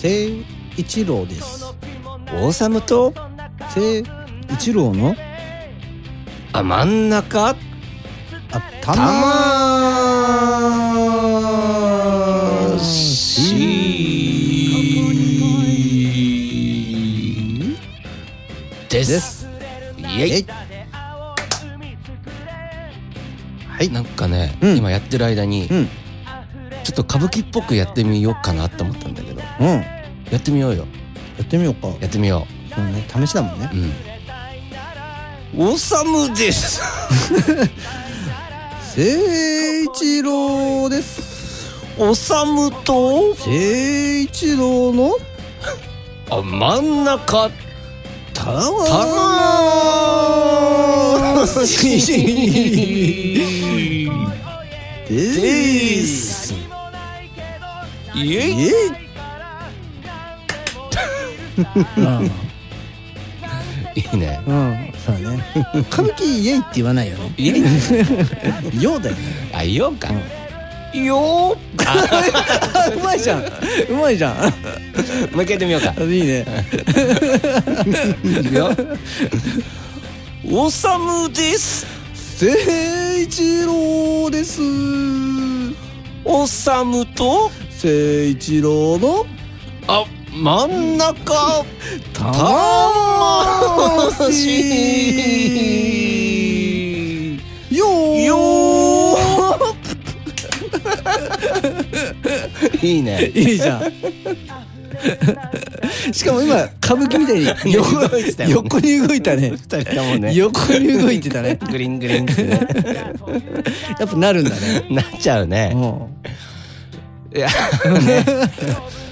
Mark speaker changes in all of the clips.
Speaker 1: 聖一郎です。おさむと聖一郎の？あ真ん中？あたましです。イエイ。はい。
Speaker 2: なんかね、
Speaker 1: うん。
Speaker 2: 今やってる間に、
Speaker 1: うん。
Speaker 2: ちょっと歌舞伎っぽくやってみようかなって思ったんだけど
Speaker 1: うん。や
Speaker 2: やってみようよ。
Speaker 1: ってみようか。
Speaker 2: やってみよ
Speaker 1: そうね。試しだもんね。
Speaker 2: ううん。おさむです。
Speaker 1: 聖一郎です。
Speaker 2: おさむと？
Speaker 1: 聖一郎の？
Speaker 2: あ真ん中。
Speaker 1: た
Speaker 2: た
Speaker 1: ま
Speaker 2: で
Speaker 1: です。
Speaker 2: イエイ
Speaker 1: イエイ
Speaker 2: いいね。
Speaker 1: うん。そうだね。歌舞伎イエイって言わないよね。
Speaker 2: イエイ
Speaker 1: ようだよね。
Speaker 2: あ言おうか、よー
Speaker 1: うまいじゃん。うまいじゃん。
Speaker 2: もう一回やってみようか。
Speaker 1: いいね。
Speaker 2: いくよ。おさむです。
Speaker 1: 聖一郎です。
Speaker 2: おさむと？
Speaker 1: 聖一郎の？
Speaker 2: あ真ん中。
Speaker 1: 魂よー。
Speaker 2: よいいね。
Speaker 1: いいじゃん。しかも今歌舞伎みたいに横横に動いたね。
Speaker 2: ね。
Speaker 1: 横に動いてたね。
Speaker 2: グリングリンってね
Speaker 1: やっぱなるんだね。
Speaker 2: なっちゃうね。
Speaker 1: う
Speaker 2: いやね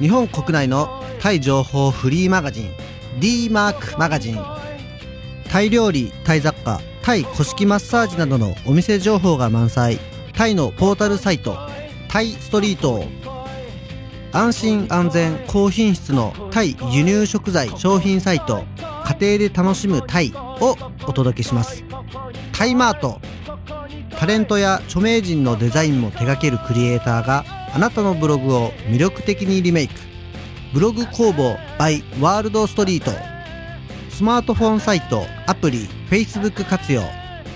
Speaker 3: 日本国内のタイ情報フリーマガジン d マークマガジン。タイ料理タイ雑貨タイ古式マッサージなどのお店情報が満載。タイのポータルサイトタイストリート。安心安全高品質のタイ輸入食材商品サイト家庭で楽しむタイをお届けします。タイマート。タレントや著名人のデザインも手掛けるクリエイターがあなたのブログを魅力的にリメイク。ブログ工房 by ワールドストリート。スマートフォンサイトアプリ Facebook 活用。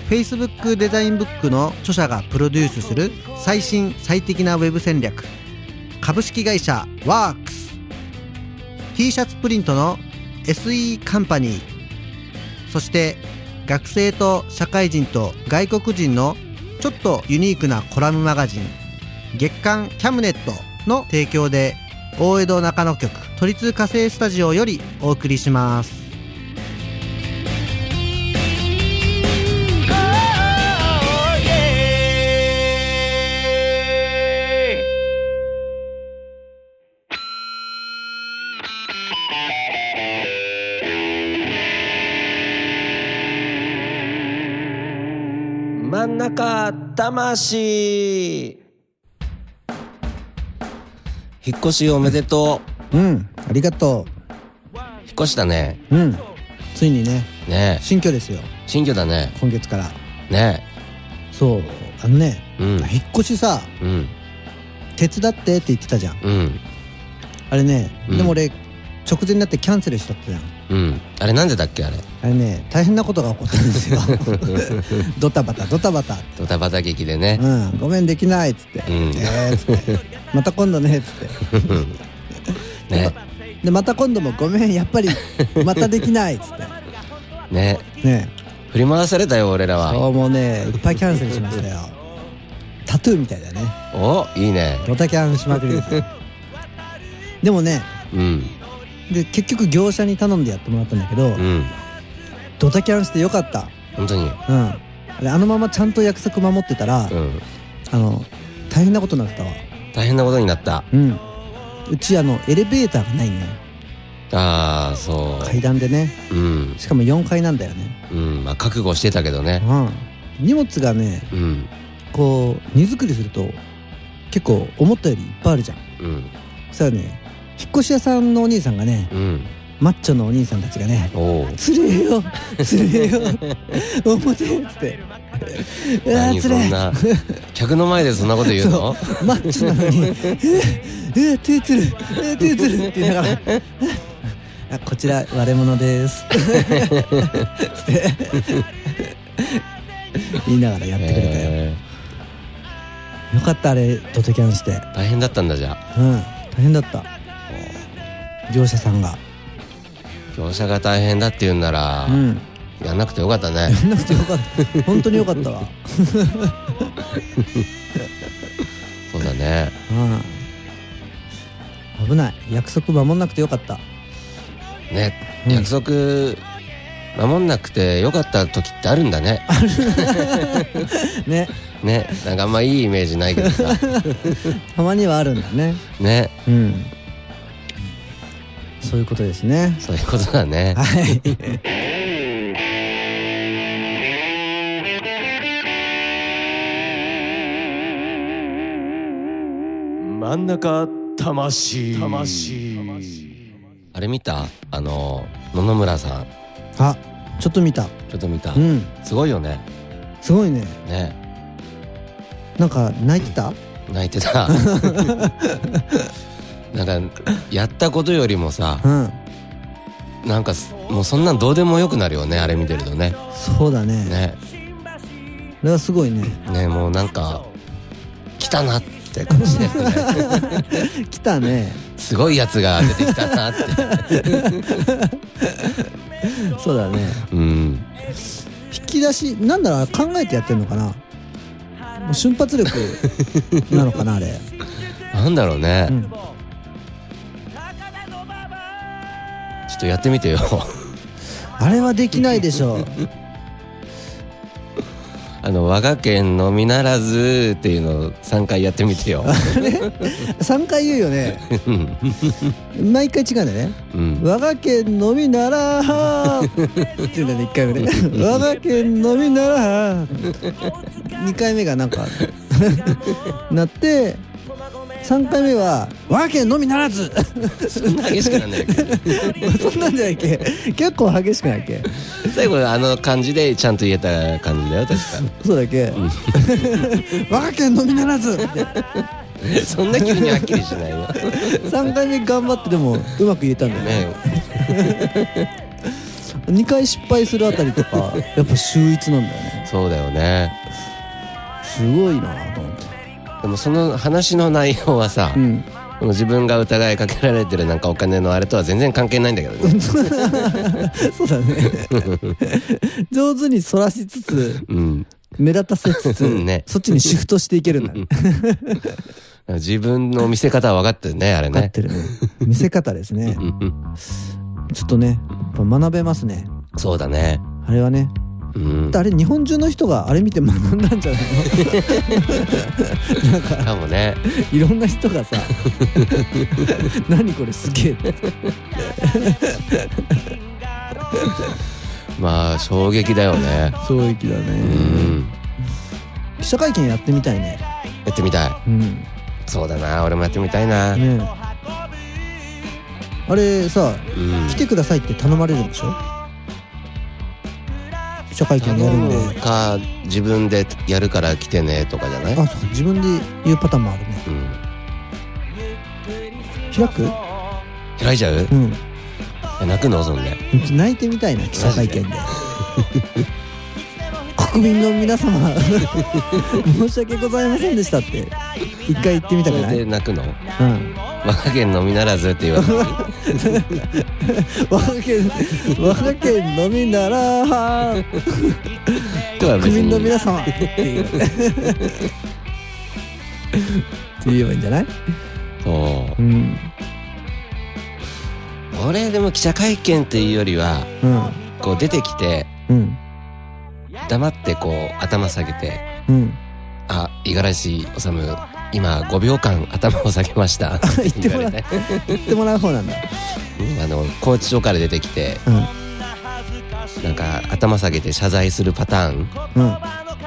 Speaker 3: Facebook デザインブックの著者がプロデュースする最新最適なウェブ戦略。株式会社ワークス。T シャツプリントの SE カンパニー。そして学生と社会人と外国人のちょっとユニークなコラムマガジン。月刊キャムネットの提供で大江戸中野局都立火星スタジオよりお送りします。
Speaker 2: 真ん中魂。引っ越しおめでと
Speaker 1: う。ん。ありがと
Speaker 2: う。引っ越したね。
Speaker 1: ううん。ついにね。
Speaker 2: ね。
Speaker 1: 新居ですよ。
Speaker 2: 新居だね。
Speaker 1: 今月から。
Speaker 2: ね。
Speaker 1: そう。あのね、
Speaker 2: うん。
Speaker 1: 引っ越しさ
Speaker 2: うん。
Speaker 1: 手伝ってって言ってたじゃん。
Speaker 2: うん。
Speaker 1: あれね、
Speaker 2: うん。
Speaker 1: でも俺直前になってキャンセルしちゃったじゃん
Speaker 2: うん。あれなんでだっけあれ？
Speaker 1: あれね大変なことが起こったんですよ。ドタバタドタバタ。
Speaker 2: ドタバタ劇でね。
Speaker 1: うん。ごめんできないっつって、
Speaker 2: うん。
Speaker 1: えーっつって。また今度ねっつって。
Speaker 2: ね。
Speaker 1: でまた今度もごめんやっぱりまたできないっつって。
Speaker 2: ね。
Speaker 1: ね。
Speaker 2: 振り回されたよ俺らは。
Speaker 1: そうもうねいっぱいキャンセルしましたよ。タトゥーみたいだね。
Speaker 2: おいいね。
Speaker 1: ドタキャンしまくりですよ。でもね
Speaker 2: うん
Speaker 1: で結局業者に頼んでやってもらったんだけど、
Speaker 2: うん。
Speaker 1: ドタキャンしてよかった。
Speaker 2: 本当に？
Speaker 1: うん。であのままちゃんと約束守ってたら、
Speaker 2: うん。
Speaker 1: あの大変なことになってたわ。
Speaker 2: 大変なことになった。
Speaker 1: うん。うちあのエレベーターがないんだよ。
Speaker 2: ああそ
Speaker 1: 階段でね。
Speaker 2: ううん。
Speaker 1: しかも4階なんだよね。
Speaker 2: うん。まあ覚悟してたけどね。
Speaker 1: うん。荷物がね
Speaker 2: うん。
Speaker 1: こう荷造りすると結構思ったよりいっぱいあるじゃん。
Speaker 2: うん。
Speaker 1: そしたらね引っ越し屋さんのお兄さんがね
Speaker 2: うん。
Speaker 1: マッチョのお兄さんたちがね
Speaker 2: お お「
Speaker 1: つれえよつれえよ表」っつって「うわ
Speaker 2: 何そんな。客の前でそんなこと言うの？
Speaker 1: マッチョなのに「うわうわ手つるうわ手つる」って言いながら「あこちら割れ物です」つって。言いながらやってくれたよ、
Speaker 2: え
Speaker 1: よかったあれドタキャンして。
Speaker 2: ー大変だったんだじゃあ。
Speaker 1: うん。大変だった業者さんが。
Speaker 2: 業者が大変だって言うんなら
Speaker 1: うん。
Speaker 2: やんなくてよかったね。
Speaker 1: やんなくてよかった。本当によかったわ。
Speaker 2: そうだね。
Speaker 1: うん。危ない。約束守んなくてよかった。
Speaker 2: ね。
Speaker 1: うん。
Speaker 2: 約束守んなくてよかった時ってあるんだね。
Speaker 1: ね。
Speaker 2: ね。なんかあんまいいイメージないけどさ。
Speaker 1: たまにはあるんだね。
Speaker 2: ね。
Speaker 1: うんそういうことですね。
Speaker 2: そういうことだね。
Speaker 1: はい。
Speaker 4: 真ん中魂。魂
Speaker 2: あれ見た？あの野々村さん。
Speaker 1: あちょっと見た。
Speaker 2: ちょっと見た。
Speaker 1: うん。
Speaker 2: すごいよね。
Speaker 1: すごいね。
Speaker 2: ね。
Speaker 1: なんか泣いてた？
Speaker 2: 泣いてた なんかやったことよりもさ
Speaker 1: うん。
Speaker 2: なんかすもうそんなんどうでもよくなるよねあれ見てるとね。
Speaker 1: そうだね。
Speaker 2: ね。
Speaker 1: これはすごいね。
Speaker 2: ねもうなんか来たなって感じで、ね、
Speaker 1: 来たね。
Speaker 2: すごいやつが出てきたなって。
Speaker 1: そうだね。
Speaker 2: うん。
Speaker 1: 引き出しなんだろう考えてやってんのかな。瞬発力なのかなあれ。
Speaker 2: なんだろうね、
Speaker 1: うん
Speaker 2: ちょっとやってみてよ。
Speaker 1: あれはできないでしょ。
Speaker 2: あの我が県のみならずっていうのを3回やってみてよ。
Speaker 1: 3回言うよね。
Speaker 2: うん。
Speaker 1: 毎回違うんだよね。
Speaker 2: うん。
Speaker 1: 我が県のみならっていうんだね1回目ね。我が県のみなら2回目がなんかなって3回目は我が県のみならず。
Speaker 2: そんな激しくなんないけ。ど
Speaker 1: そんなんじゃないっけ？結構激しくないっけ？
Speaker 2: 最後あの感じでちゃんと言えた感じだよ確か。
Speaker 1: そうだっけ？我が県のみならず。
Speaker 2: そんな急にはっきりしないよ
Speaker 1: 3回目頑張ってでもうまく言えたんだよね。
Speaker 2: ね。
Speaker 1: 2回失敗するあたりとかやっぱ秀逸なんだよね。
Speaker 2: そうだよね。
Speaker 1: すごいなと思って
Speaker 2: でもその話の内容はさ、
Speaker 1: うん。
Speaker 2: 自分が疑いかけられてるなんかお金のあれとは全然関係ないんだけどね。
Speaker 1: そうだね。上手に反らしつつ
Speaker 2: うん。
Speaker 1: 目立たせつつ、
Speaker 2: ね。
Speaker 1: そっちにシフトしていけるんだね
Speaker 2: 自分の見せ方は分かってるねあれね。
Speaker 1: 分かってるね。見せ方ですね。
Speaker 2: うん。
Speaker 1: ちょっとね学べますね。
Speaker 2: そうだね。
Speaker 1: あれはね
Speaker 2: うん。
Speaker 1: あれ日本中の人があれ見て学んだんじゃないの？なんか
Speaker 2: かもね
Speaker 1: いろんな人がさ 何これすげえ。
Speaker 2: まあ衝撃だよね。
Speaker 1: 衝撃だね。
Speaker 2: うん。
Speaker 1: 記者会見やってみたいね。
Speaker 2: やってみたい。
Speaker 1: うん。
Speaker 2: そうだな俺もやってみたいな、
Speaker 1: ねあれさ
Speaker 2: うん。
Speaker 1: 来てくださいって頼まれるんでしょ？記者会見やるんで。
Speaker 2: か自分でやるから来てねとかじゃない？
Speaker 1: あそうか自分で言うパターンもあるね。
Speaker 2: うん。
Speaker 1: 開く？
Speaker 2: 開いちゃう？
Speaker 1: うん。
Speaker 2: え泣くの？そんで。
Speaker 1: 泣いてみたいな記者会見で？国民の皆様 申し訳ございませんでしたって一回言ってみたくない？
Speaker 2: で泣くの？
Speaker 1: うん。
Speaker 2: 和歌県のみならずって言わずに？
Speaker 1: 和歌県和歌県のみなら 国民の皆様っていう。って言えばいいんじゃない？
Speaker 2: そう。
Speaker 1: うん。
Speaker 2: 俺でも記者会見っていうよりは
Speaker 1: うん。
Speaker 2: こう出てきて
Speaker 1: うん
Speaker 2: 黙ってこう頭下げて
Speaker 1: うん「
Speaker 2: あ五十嵐治今5秒間頭を下げました」っ て
Speaker 1: 言ってもらう。
Speaker 2: 言われて。
Speaker 1: 言ってもらう方なんだ。
Speaker 2: うんあの拘置所から出てきて
Speaker 1: うん。
Speaker 2: なんか頭下げて謝罪するパターン。
Speaker 1: うん。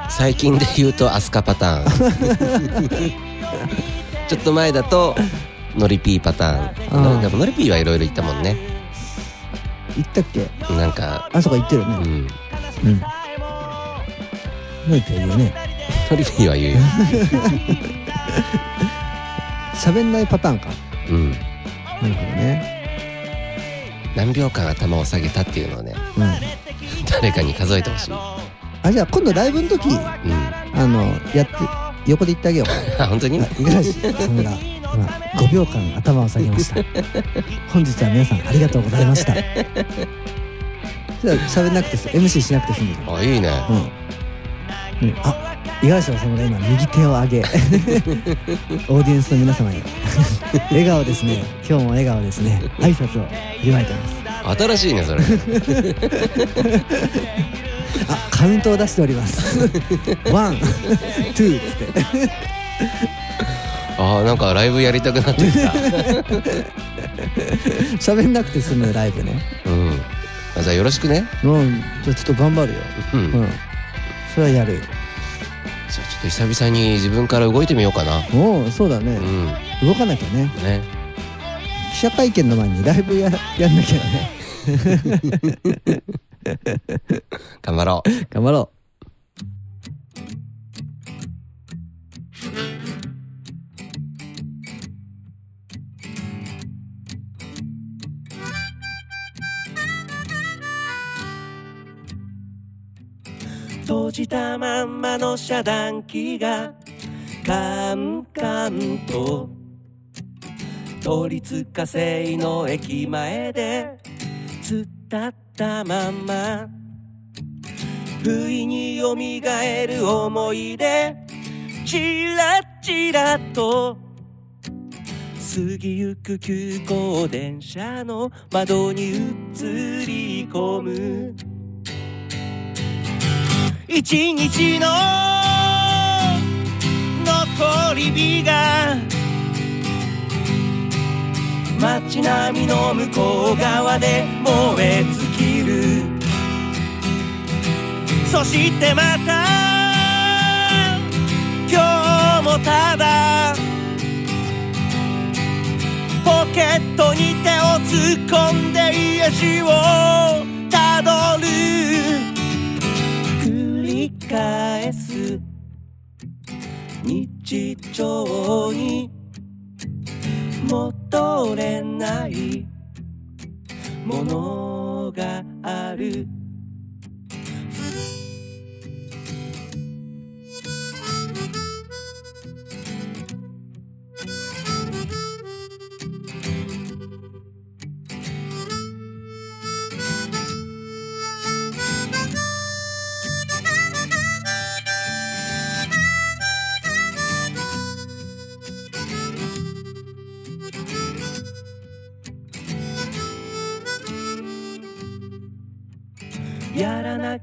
Speaker 2: 最近で言うとアスカパターン。ちょっと前だとノリピーパターン。
Speaker 1: うん。
Speaker 2: やっぱノリピーはいろいろ言ったもんね。
Speaker 1: 言ったっけ？
Speaker 2: なんか
Speaker 1: あそこ言ってるね。
Speaker 2: うん。
Speaker 1: うんノイピは言うね。
Speaker 2: ノリピーは言うよ
Speaker 1: 喋んないパターンか。
Speaker 2: うん。
Speaker 1: なるほどね。
Speaker 2: 何秒間頭を下げたっていうのをね
Speaker 1: うん。
Speaker 2: 誰かに数えてほしい。
Speaker 1: あじゃあ今度ライブの時
Speaker 2: うん。
Speaker 1: あのやって横で言ってあげよう。
Speaker 2: あ 本当に？
Speaker 1: あ五十嵐さんが今5秒間頭を下げました。本日は皆さんありがとうございました。じゃあ喋んなくてす MC しなくて済むじゃん
Speaker 2: あいいね。
Speaker 1: うん、うん、あ五十嵐さんが今右手を上げ。オーディエンスの皆様に。笑顔ですね。今日も笑顔ですね。挨拶を振りまいてます。
Speaker 2: 新しいねそれ。
Speaker 1: あカウントを出しております。ワンツーっつって。
Speaker 2: あーなんかライブやりたくなってきた。
Speaker 1: 喋んなくて済むライブね。
Speaker 2: うん。あじゃあよろしくね。
Speaker 1: うん。じゃあちょっと頑張るよ。
Speaker 2: うん、
Speaker 1: うんそれはやる
Speaker 2: あちょっと久々に自分から動いてみようかな。
Speaker 1: おおそうだね。
Speaker 2: うん。
Speaker 1: 動かなきゃね。
Speaker 2: ね。
Speaker 1: 記者会見の前にライブや やんなきゃね。
Speaker 2: 頑張ろう。
Speaker 1: 頑張ろ
Speaker 5: 閉じたまんまの遮断機がカンカンと都立火星の駅前で突っ立ったまんま。不意によみがえる思い出チラチラと。過ぎゆく急行電車の窓に映り込む。一日の残り火が街並みの向こう側で燃え尽きる。そしてまた今日もただポケットに手を突っ込んで癒しをたどる。返す。日常に戻れないものがある。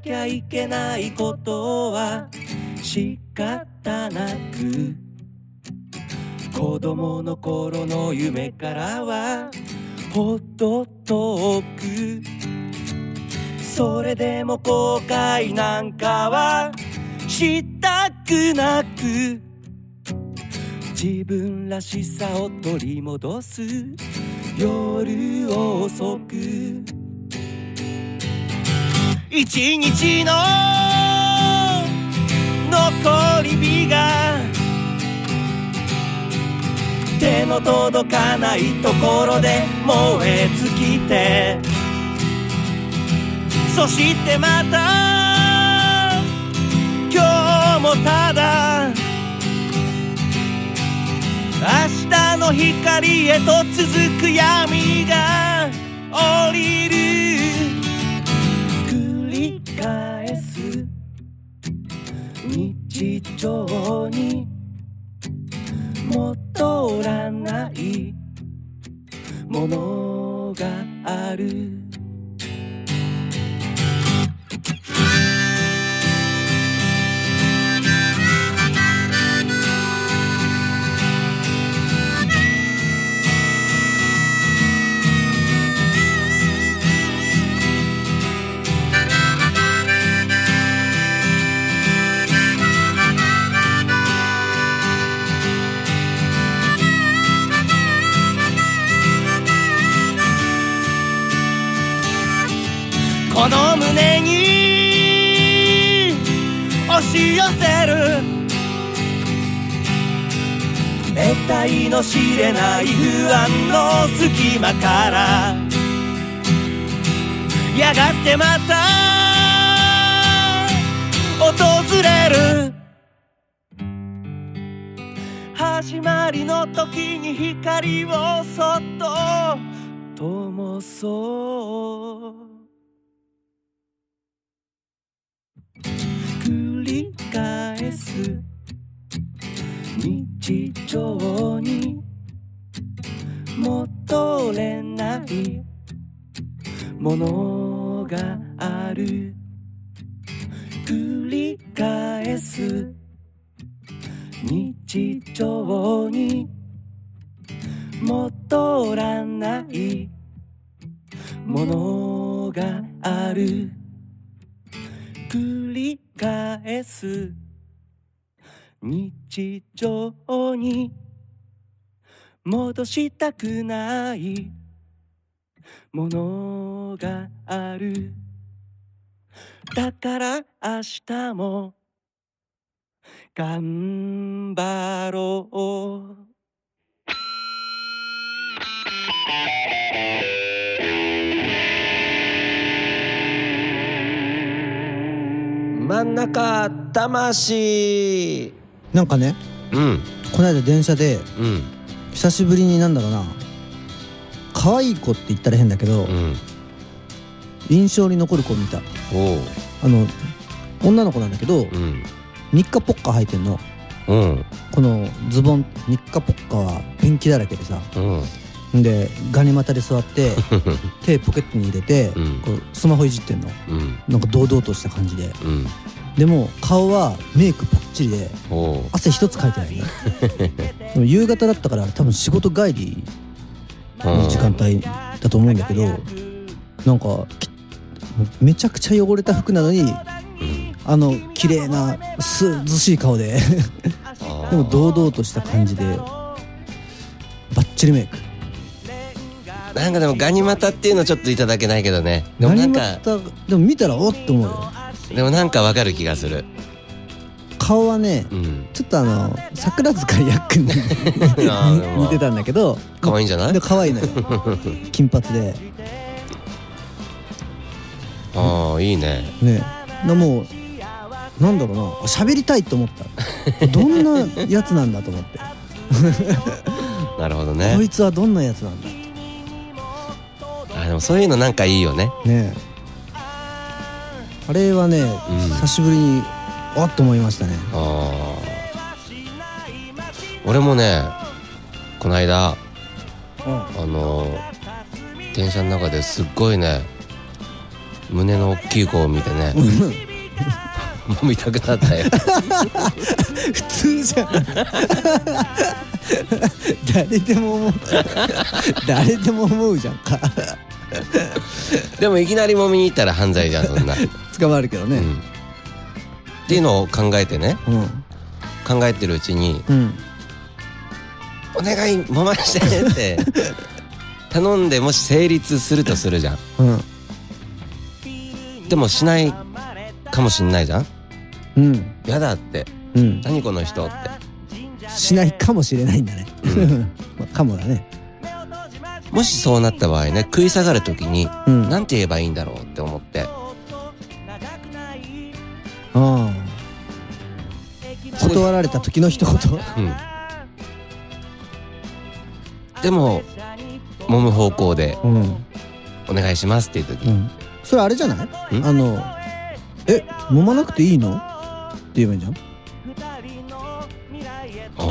Speaker 5: きゃいけないことは仕方なく子供の頃の夢からはほど遠くそれでも後悔なんかはしたくなく自分らしさを取り戻す夜遅く一日の残り火が手の届かないところで燃え尽きてそしてまた今日もただ明日のの光へと続く闇が降りる。常に戻らないものがある。し寄せる。得体の知れない不安の隙間から。やがてまた訪れる。始まりの時に光をそっと灯そう。り返す。日常に戻れない。ものがある。繰り返す。日常に戻らない。ものがある。繰り返す。日常に戻したくない。ものがある。だから明日も頑張ろう。
Speaker 2: 真ん中魂。
Speaker 1: なんかね
Speaker 2: うん。
Speaker 1: この間電車で
Speaker 2: うん。
Speaker 1: 久しぶりになんだろうな可愛い子って言ったら変だけど、
Speaker 2: うん。
Speaker 1: 印象に残る子見た。あの女の子なんだけど
Speaker 2: うん。
Speaker 1: ニッカポッカ履いてんの。
Speaker 2: うん。
Speaker 1: このズボンニッカポッカはペンキだらけでさ
Speaker 2: うん
Speaker 1: でガニ股で座って 手ポケットに入れて、
Speaker 2: うん。
Speaker 1: こうスマホいじってんの。
Speaker 2: うん。
Speaker 1: なんか堂々とした感じで。
Speaker 2: うん。
Speaker 1: でも顔はメイクぽっちりで汗一つかいてないね。でも夕方だったから多分仕事帰りの時間帯だと思うんだけどなんかきめちゃくちゃ汚れた服なのに
Speaker 2: うん。
Speaker 1: あの綺麗な涼しい顔で。でも堂々とした感じでバッチリメイク
Speaker 2: なんかでもガニ股っていうのちょっといただけないけどね。でもなんか
Speaker 1: でも見たらおっと思うよ。
Speaker 2: でもなんかわかる気がする。
Speaker 1: 顔はね
Speaker 2: うん。
Speaker 1: ちょっとあの桜塚やっくんに 似てたんだけど
Speaker 2: 可愛いんじゃない？
Speaker 1: で可愛いのよ。金髪で。
Speaker 2: ああいいね。
Speaker 1: ね。なもうなんだろうな。喋りたいと思った。どんなやつなんだと思って、
Speaker 2: なるほど
Speaker 1: こ
Speaker 2: ね
Speaker 1: いつはどんなやつなんだ
Speaker 2: あでもそういうのなんかいいよね。
Speaker 1: ね。あれはね、
Speaker 2: ん。
Speaker 1: 久しぶりにおっと思いましたね。
Speaker 2: ああ俺もねこの間
Speaker 1: うん。
Speaker 2: あの電車の中ですっごいね胸の大きい子を見てね 飲みたくなったよ。
Speaker 1: 普通じゃん。誰でも思う。誰でも思うじゃん。か
Speaker 2: でもいきなり揉みに行ったら犯罪じゃんそんな、
Speaker 1: 捕まるけどね。
Speaker 2: うん、っていうのを考えてね
Speaker 1: うん。
Speaker 2: 考えてるうちに
Speaker 1: うん「
Speaker 2: お願い揉まして」って 頼んでもし成立するとするじゃん。
Speaker 1: うん。
Speaker 2: でもしないかもしんないじゃん。
Speaker 1: うん。
Speaker 2: やだって。
Speaker 1: うん。
Speaker 2: 何この人って。
Speaker 1: しないかもしれないんだね。まあかもだね
Speaker 2: もしそうなった場合ね食い下がる時に
Speaker 1: うん。あ
Speaker 2: 何て言えばいいんだろうって思って。
Speaker 1: あ断られた時の一言？
Speaker 2: うん。でも揉む方向で
Speaker 1: うん。
Speaker 2: お願いしますっていう時、
Speaker 1: うん。それあれじゃない？
Speaker 2: ん？
Speaker 1: あのえ揉まなくていいの？って言えばいいんじゃん。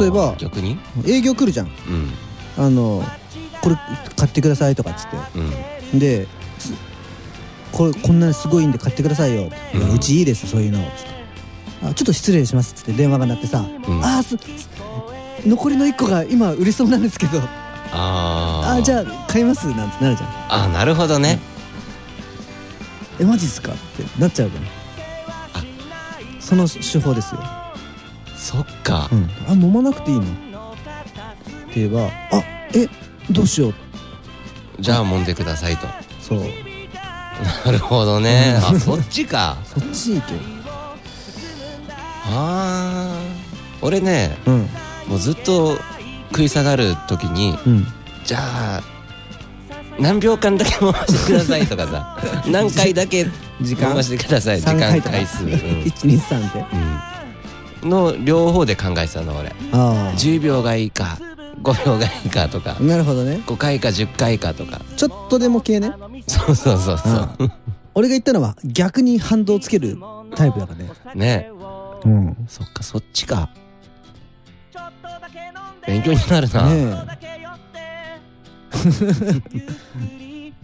Speaker 1: 例えば
Speaker 2: 逆に？
Speaker 1: 営業来るじゃん。
Speaker 2: うん。
Speaker 1: あのこれ買ってくださいとかっつって。
Speaker 2: うん。
Speaker 1: ですこれこんなにすごいんで買ってくださいよ。
Speaker 2: うん。
Speaker 1: うちいいですそういうのつって。あちょっと失礼しますっつって電話が鳴ってさ、
Speaker 2: うん。
Speaker 1: あ残りの1個が今売れそうなんですけど。
Speaker 2: あ
Speaker 1: あーじゃ
Speaker 2: あ
Speaker 1: あ買いますなんてなるじゃん。
Speaker 2: あーなるほどね。
Speaker 1: えマジっすかってなっちゃうからその手法ですよ、
Speaker 2: そっか。
Speaker 1: うん、あ揉まなくていいの？って言えばあえどうしよう。
Speaker 2: じゃあ揉んでくださいと。
Speaker 1: そう。
Speaker 2: なるほどね。あそっちか。
Speaker 1: そっち行け。よ
Speaker 2: あー。俺ね
Speaker 1: うん。
Speaker 2: もうずっと食い下がる時に
Speaker 1: うん。
Speaker 2: じゃあ何秒間だけ回してくださいとかさ 何回だけ
Speaker 1: 時間。
Speaker 2: 回してください。時間
Speaker 1: 3回
Speaker 2: 数、うん。
Speaker 1: 123って
Speaker 2: うん。の両方で考えてたの俺。
Speaker 1: あ
Speaker 2: 10秒がいいか5秒がいいかとか。
Speaker 1: あなるほどね。
Speaker 2: 5回か10回かとか。
Speaker 1: ちょっとでも系ね。
Speaker 2: そうそうそうそう。
Speaker 1: 俺が言ったのは逆に反動つけるタイプだからね。
Speaker 2: ね。
Speaker 1: うん。
Speaker 2: そっかそっちか。勉強になるな、
Speaker 1: ねえ。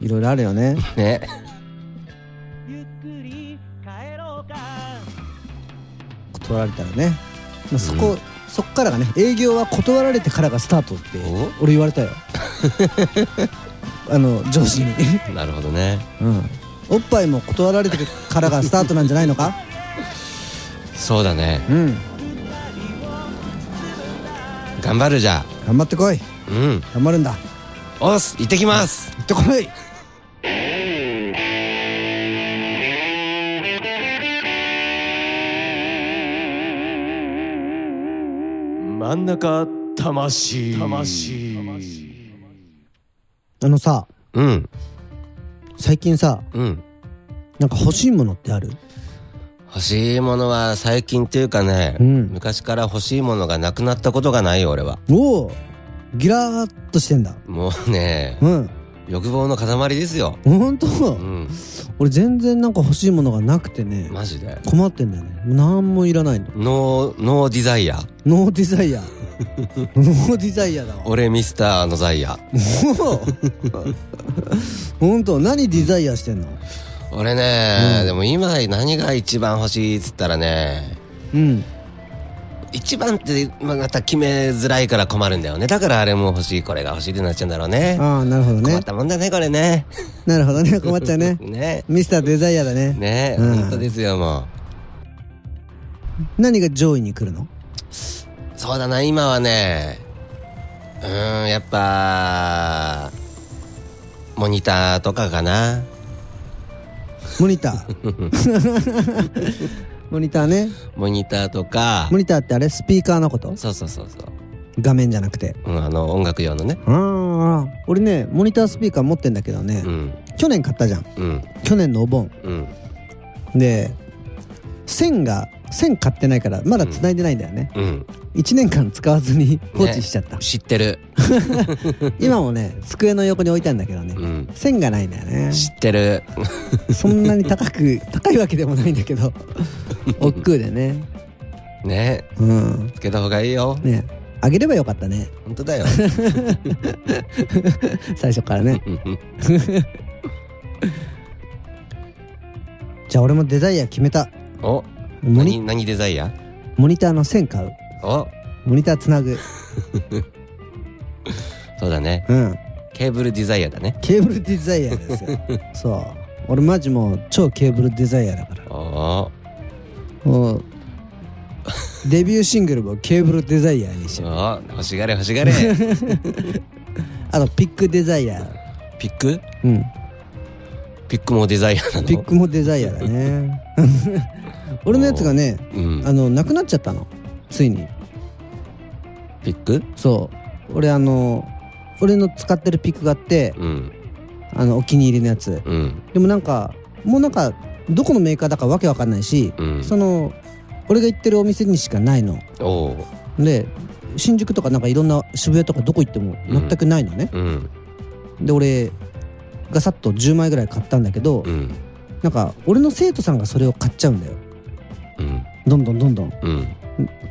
Speaker 1: いろいろあるよね。
Speaker 2: ね。
Speaker 1: 断られたらね、まあ、そこ、そっからがね営業は断られてからがスタートって
Speaker 2: お？
Speaker 1: 俺言われたよ。あの上司に、
Speaker 2: なるほどね。
Speaker 1: うん、おっぱいも断られてからがスタートなんじゃないのか？
Speaker 2: そうだね。
Speaker 1: うん。
Speaker 2: 頑張るじゃ
Speaker 1: 頑張ってこい。
Speaker 2: うん。
Speaker 1: 頑張るんだ。
Speaker 2: おっす行ってきます。
Speaker 1: 行ってこい
Speaker 4: 真ん中魂。魂。
Speaker 1: あのさ
Speaker 2: うん。
Speaker 1: 最近さ
Speaker 2: うん。
Speaker 1: なんか欲しいものってある？
Speaker 2: 欲しいものは最近っていうかね、
Speaker 1: うん。
Speaker 2: 昔から欲しいものがなくなったことがないよ俺は。
Speaker 1: おおギラーっとしてんだ。
Speaker 2: もうね
Speaker 1: うん。
Speaker 2: 欲望の塊ですよ。
Speaker 1: 本当
Speaker 2: うん
Speaker 1: 俺全然なんか欲しいものがなくてね
Speaker 2: マジで？
Speaker 1: 困ってんだよね。もう何もいらないの。
Speaker 2: ノーノーディザイア
Speaker 1: ノーデザイアノーデザイアだわ。
Speaker 2: 俺ミスターのザイア
Speaker 1: 本当？何デザイアしてんの？
Speaker 2: 俺ね、
Speaker 1: うん。
Speaker 2: でも今何が一番欲しいっつったらね
Speaker 1: うん
Speaker 2: 一番ってまた決めづらいから困るんだよね。だからあれも欲しいこれが欲しいってなっちゃうんだろうね。
Speaker 1: ああなるほど
Speaker 2: 困
Speaker 1: ね
Speaker 2: ったもんだねこれね。
Speaker 1: なるほどね。困っちゃうね。
Speaker 2: ね。
Speaker 1: ミスターデザイアだね。
Speaker 2: ね
Speaker 1: うん。
Speaker 2: 本当ですよも
Speaker 1: 何が上位に来るの？
Speaker 2: うそうだな今はね。うーんやっぱモニターとかかな。
Speaker 1: モニター？モニターね。
Speaker 2: モニターとか。
Speaker 1: モニターってあれ？スピーカーのこと？
Speaker 2: そうそうそうそう。
Speaker 1: 画面じゃなくて。
Speaker 2: うん、あの音楽用のね。
Speaker 1: ああ俺ねモニタースピーカー持ってんだけどね、
Speaker 2: うん。
Speaker 1: 去年買ったじゃん。
Speaker 2: うん。
Speaker 1: 去年のお盆。
Speaker 2: うん。
Speaker 1: で線が線買ってないからまだ繋いでないんだよね、
Speaker 2: うん
Speaker 1: 1年間使わずに放置しちゃった、
Speaker 2: 知ってる。
Speaker 1: 今もね机の横に置いたんだけどね、
Speaker 2: うん。
Speaker 1: 線がないんだよね。
Speaker 2: 知ってる。
Speaker 1: そんなに高く高いわけでもないんだけど。億劫でね。
Speaker 2: ね。
Speaker 1: うん。
Speaker 2: つけた方がいいよ。
Speaker 1: ね。あげればよかったね。
Speaker 2: 本当だよ。
Speaker 1: 最初からね。じゃあ俺もデザイア決めた。
Speaker 2: お
Speaker 1: モニ
Speaker 2: 何何デザイア？
Speaker 1: モニターの線買う
Speaker 2: お。
Speaker 1: モニターつなぐ。
Speaker 2: そうだね。
Speaker 1: うん。
Speaker 2: ケーブルデザイアだね。
Speaker 1: ケーブルデザイアですよ。そう。俺マジもう超ケーブルデザイアだから。
Speaker 2: お。
Speaker 1: もうデビューシングルもケーブルデザイアにしよう。
Speaker 2: お欲しがれ欲しがれ。
Speaker 1: あとピックデザイア。
Speaker 2: ピック？
Speaker 1: うん。
Speaker 2: ピックもデザイアなの？
Speaker 1: ピックもデザイアだね。俺のやつがね
Speaker 2: うん。
Speaker 1: あのなくなっちゃったのついに
Speaker 2: ピック？
Speaker 1: そう。俺あの俺の使ってるピックがあって
Speaker 2: うん。
Speaker 1: あのお気に入りのやつ。
Speaker 2: うん。
Speaker 1: でもなんかもうなんかどこのメーカーだかわけわかんないし、
Speaker 2: うん。
Speaker 1: その俺が行ってるお店にしかないの。
Speaker 2: おう。
Speaker 1: で新宿とかなんかいろんな渋谷とかどこ行っても全くないのね、
Speaker 2: うん。
Speaker 1: で俺ガサッと10枚ぐらい買ったんだけど、
Speaker 2: うん。
Speaker 1: なんか俺の生徒さんがそれを買っちゃうんだよ。
Speaker 2: うん。
Speaker 1: どんどんどんどん。
Speaker 2: うん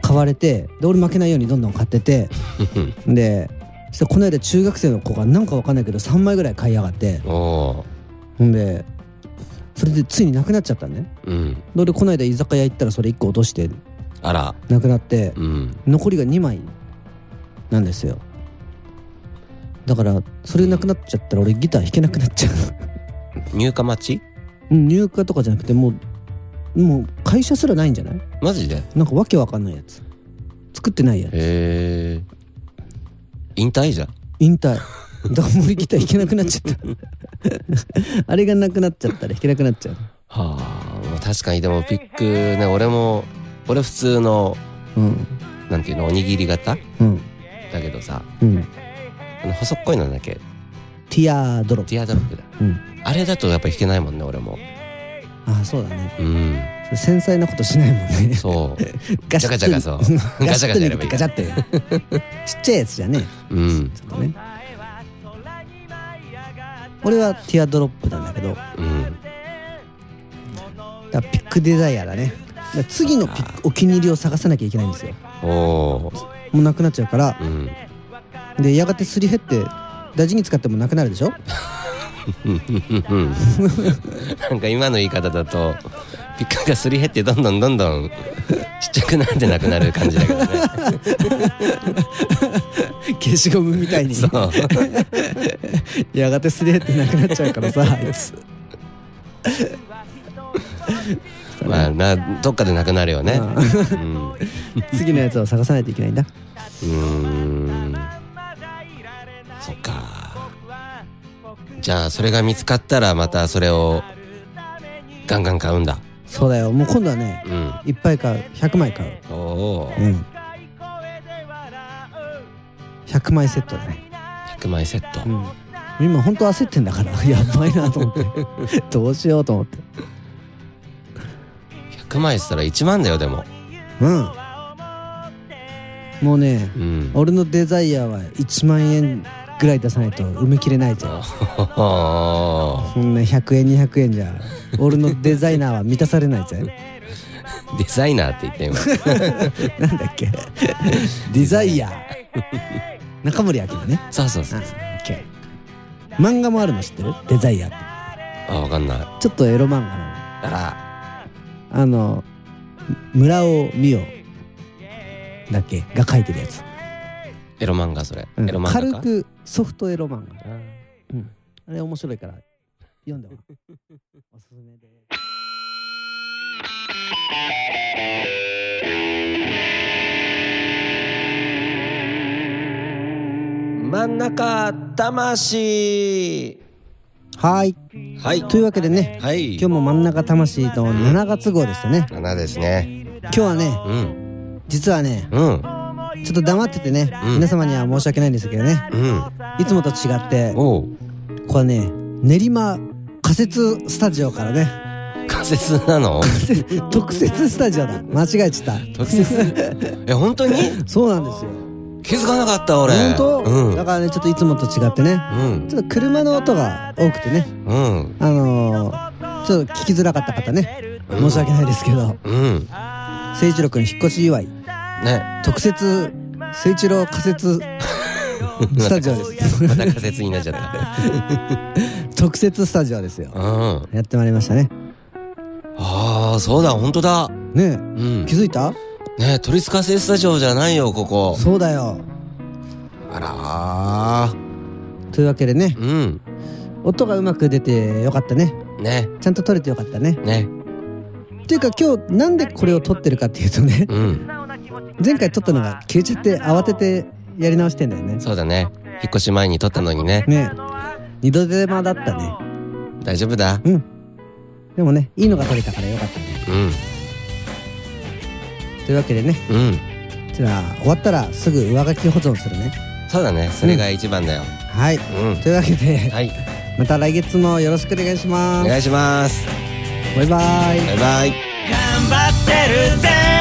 Speaker 1: 買われてで俺負けないようにどんどん買っててでそしたらこの間中学生の子がなんかわかんないけど3枚ぐらい買いやがって。ほんでそれでついになくなっちゃったのね。
Speaker 2: うん。
Speaker 1: で俺この間居酒屋行ったらそれ1個落として
Speaker 2: あら。
Speaker 1: なくなって
Speaker 2: うん。
Speaker 1: 残りが2枚なんですよ。だからそれなくなっちゃったら俺ギター弾けなくなっちゃ
Speaker 2: 入荷待ち？
Speaker 1: ううん入荷とかじゃなくてもうもう会社すらないんじゃない？
Speaker 2: マジで？へ
Speaker 1: なんかわけわかんないやつ。作ってないやつ。
Speaker 2: え引退じゃん。
Speaker 1: 引退。だから森ギター弾けなくなっちゃった。あれがなくなっちゃったら弾けなくなっちゃう。
Speaker 2: はあまあ確かにでもピックね俺も俺普通の
Speaker 1: うん。
Speaker 2: なんていうのおにぎり型？
Speaker 1: うん。
Speaker 2: だけどさ
Speaker 1: うん。
Speaker 2: あの細っこいのだっけ。
Speaker 1: ティアドロップ。
Speaker 2: ティアドロップだ。
Speaker 1: うん。
Speaker 2: あれだとやっぱ弾けないもんね俺も
Speaker 1: ああそうだね。
Speaker 2: うん。
Speaker 1: 繊細なことしないもんね。
Speaker 2: そう。
Speaker 1: ガ
Speaker 2: ジャカジャカそう。ガチャガチャやればいい。
Speaker 1: ガチャって。ちっちゃいやつじゃね
Speaker 2: うん。
Speaker 1: ちょっとね。俺はティアドロップなんだけど。
Speaker 2: うん。
Speaker 1: らピックデザイアだね。だ次のピックお気に入りを探さなきゃいけないんですよ。
Speaker 2: おお
Speaker 1: もうなくなっちゃうから。
Speaker 2: うん。
Speaker 1: でやがてすり減って大事に使ってもなくなるでしょ？
Speaker 2: う ん なんか今の言い方だとピックがすり減ってどんどんどんどんちっちゃくなってなくなる感じだけどね。
Speaker 1: 消しゴムみたいに。
Speaker 2: そう。
Speaker 1: やがてすり減ってなくなっちゃうからさあいつ。
Speaker 2: まあなどっかでなくなるよね。うん。
Speaker 1: 次のやつを探さないといけないんだ。
Speaker 2: うーんじゃあそれが見つかったらまたそれをガンガン買うんだ。
Speaker 1: そうだよ。もう今度はね
Speaker 2: うん。
Speaker 1: いっぱい買う。100枚買う。
Speaker 2: おお
Speaker 1: うん。100枚セットだね。
Speaker 2: 100枚セット。
Speaker 1: うん。今本当焦ってんだから やばいなと思って。どうしようと思って。
Speaker 2: 100枚っつったら1万だよでも。
Speaker 1: うん。もうね
Speaker 2: うん。
Speaker 1: 俺のデザイアは1万円ぐらい出さないと埋めきれない じゃん
Speaker 2: あ
Speaker 1: そんな100円200円じゃ俺のデザイナーは満たされないぜ。
Speaker 2: ー デザイナーって言って今
Speaker 1: なんだっけ。デザイア中森明菜ね。
Speaker 2: そうそうそう
Speaker 1: オッケー。漫画もあるの知ってる？デザイアって。
Speaker 2: あわかんない。
Speaker 1: ちょっとエロ漫画なの。
Speaker 2: あら。
Speaker 1: あの村尾美桜だっけ？が書いてるやつ、
Speaker 2: エロ漫画それ、
Speaker 1: うん。
Speaker 2: エロ漫画か？
Speaker 1: 軽くソフトエロ漫画
Speaker 2: あ
Speaker 1: あれ面白いから読んでも おすすめで。
Speaker 4: 真ん中魂。
Speaker 1: はい。
Speaker 2: はい
Speaker 1: というわけでね
Speaker 2: はい。
Speaker 1: 今日も真ん中魂の7月号でしたね。
Speaker 2: 7ですね。
Speaker 1: 今日はね
Speaker 2: うん。
Speaker 1: 実はね
Speaker 2: うん
Speaker 1: ちょっと黙っててね、
Speaker 2: うん。
Speaker 1: 皆様には申し訳ないんですけどね。
Speaker 2: うん。
Speaker 1: いつもと違って
Speaker 2: おう。
Speaker 1: これはね練馬仮設スタジオからね。
Speaker 2: 仮設なの？
Speaker 1: 特設スタジオだ。間違えちゃっ
Speaker 2: 特設？え本当に？
Speaker 1: たそうなんですよ。
Speaker 2: 気づかなかった俺。
Speaker 1: 本当、
Speaker 2: うん。
Speaker 1: だからねちょっといつもと違ってね。
Speaker 2: うん。
Speaker 1: ちょっと車の音が多くてね。
Speaker 2: うん。
Speaker 1: あのー、ちょっと聞きづらかった方ね。申し訳ないですけど。
Speaker 2: うん。
Speaker 1: 誠一郎君引っ越し祝い
Speaker 2: ね
Speaker 1: 特設誠一郎仮設 スタジオです。
Speaker 2: また仮設になっちゃった。
Speaker 1: 特設スタジオですよ。
Speaker 2: うん。
Speaker 1: やってまいりましたね。
Speaker 2: ああそうだ本当だ。
Speaker 1: ね
Speaker 2: うん。
Speaker 1: え気づいた？
Speaker 2: ね都立火星スタジオじゃないよここ。
Speaker 1: そうだよ。
Speaker 2: あらー。
Speaker 1: というわけでね。
Speaker 2: うん。
Speaker 1: 音がうまく出てよかったね。
Speaker 2: ね。
Speaker 1: ちゃんと撮れてよかったね。
Speaker 2: ね。
Speaker 1: っていうか今日なんでこれを撮ってるかっていうとね。
Speaker 2: うん
Speaker 1: 前回撮ったのが消えちゃって慌ててやり直してんだよね。
Speaker 2: そうだね。引っ越し前に撮ったのにね。
Speaker 1: ね。二度手間だったね。
Speaker 2: 大丈夫だ。
Speaker 1: うん。でもねいいのが撮れたからよかったね。
Speaker 2: うん。
Speaker 1: というわけでね。
Speaker 2: うん。
Speaker 1: じゃあ終わったらすぐ上書き保存するね。
Speaker 2: そうだね。それが一番だよ。
Speaker 1: はい。
Speaker 2: うん。
Speaker 1: というわけで
Speaker 2: はい。
Speaker 1: また来月もよろしくお願いします。
Speaker 2: お願いします。
Speaker 1: バイバイ。
Speaker 2: バイバイ。
Speaker 5: 頑張ってるぜ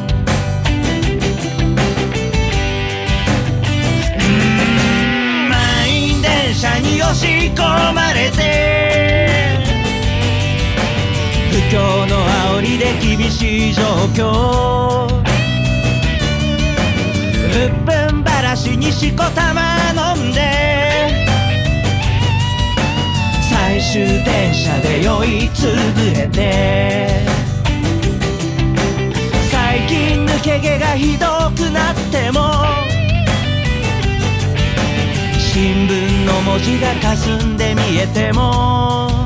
Speaker 5: 状況。うっぷんばらしにしこたま飲んで。最終電車で酔いつぶれて。最近抜け毛がひどくなっても。新聞の文字が霞んで見えても。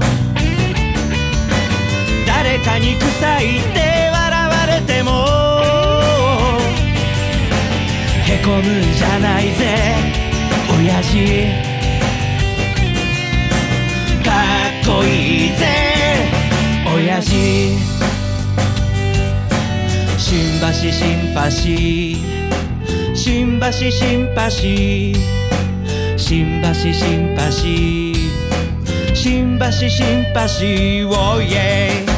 Speaker 5: 誰かに臭いってても。へこむんじゃないぜ。親父。かっこいいぜ。親父。新橋シンパシー新橋。シンパシー新橋シンパシー新橋。シンパシーをイェイ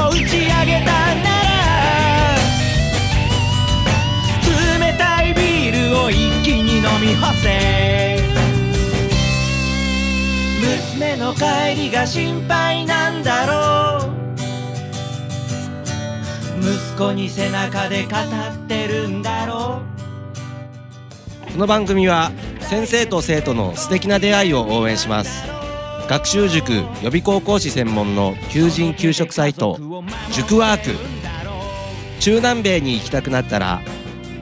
Speaker 5: を打ち上げたなら冷たいビールを一気に飲み干せ。娘の帰りが心配なんだろう。息子に背中で語ってるんだろう。
Speaker 2: この番組は先生と生徒の素敵な出会いを応援します。学習塾予備高校師専門の求人・給食サイト塾ワーク。中南米に行きたくなったら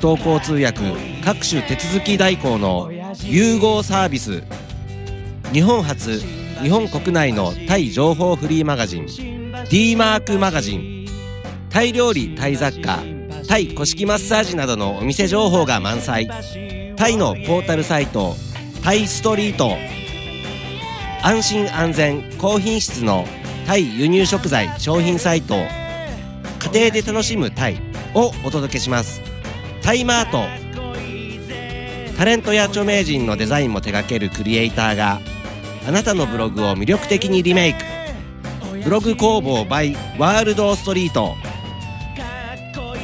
Speaker 2: 同行通訳各種手続き代行の融合サービス。日本初日本国内のタイ情報フリーマガジン d マークマガジン。タイ料理タイ雑貨タイ古式マッサージなどのお店情報が満載。タイのポータルサイトタイストリート。安心安全高品質のタイ輸入食材商品サイト家庭で楽しむタイをお届けします。タイマート。タレントや著名人のデザインも手掛けるクリエイターがあなたのブログを魅力的にリメイク。ブログ工房 by ワールドストリート。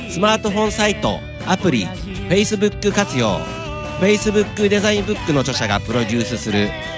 Speaker 2: スマートフォンサイト。アプリ。Facebook 活用。Facebook デザインブックの著者がプロデュースする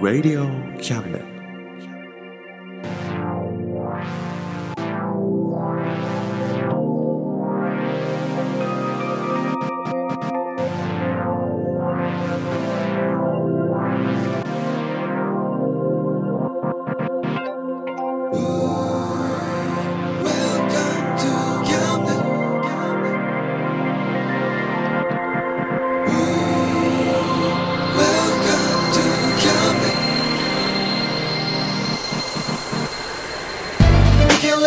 Speaker 6: Radio Cabinet.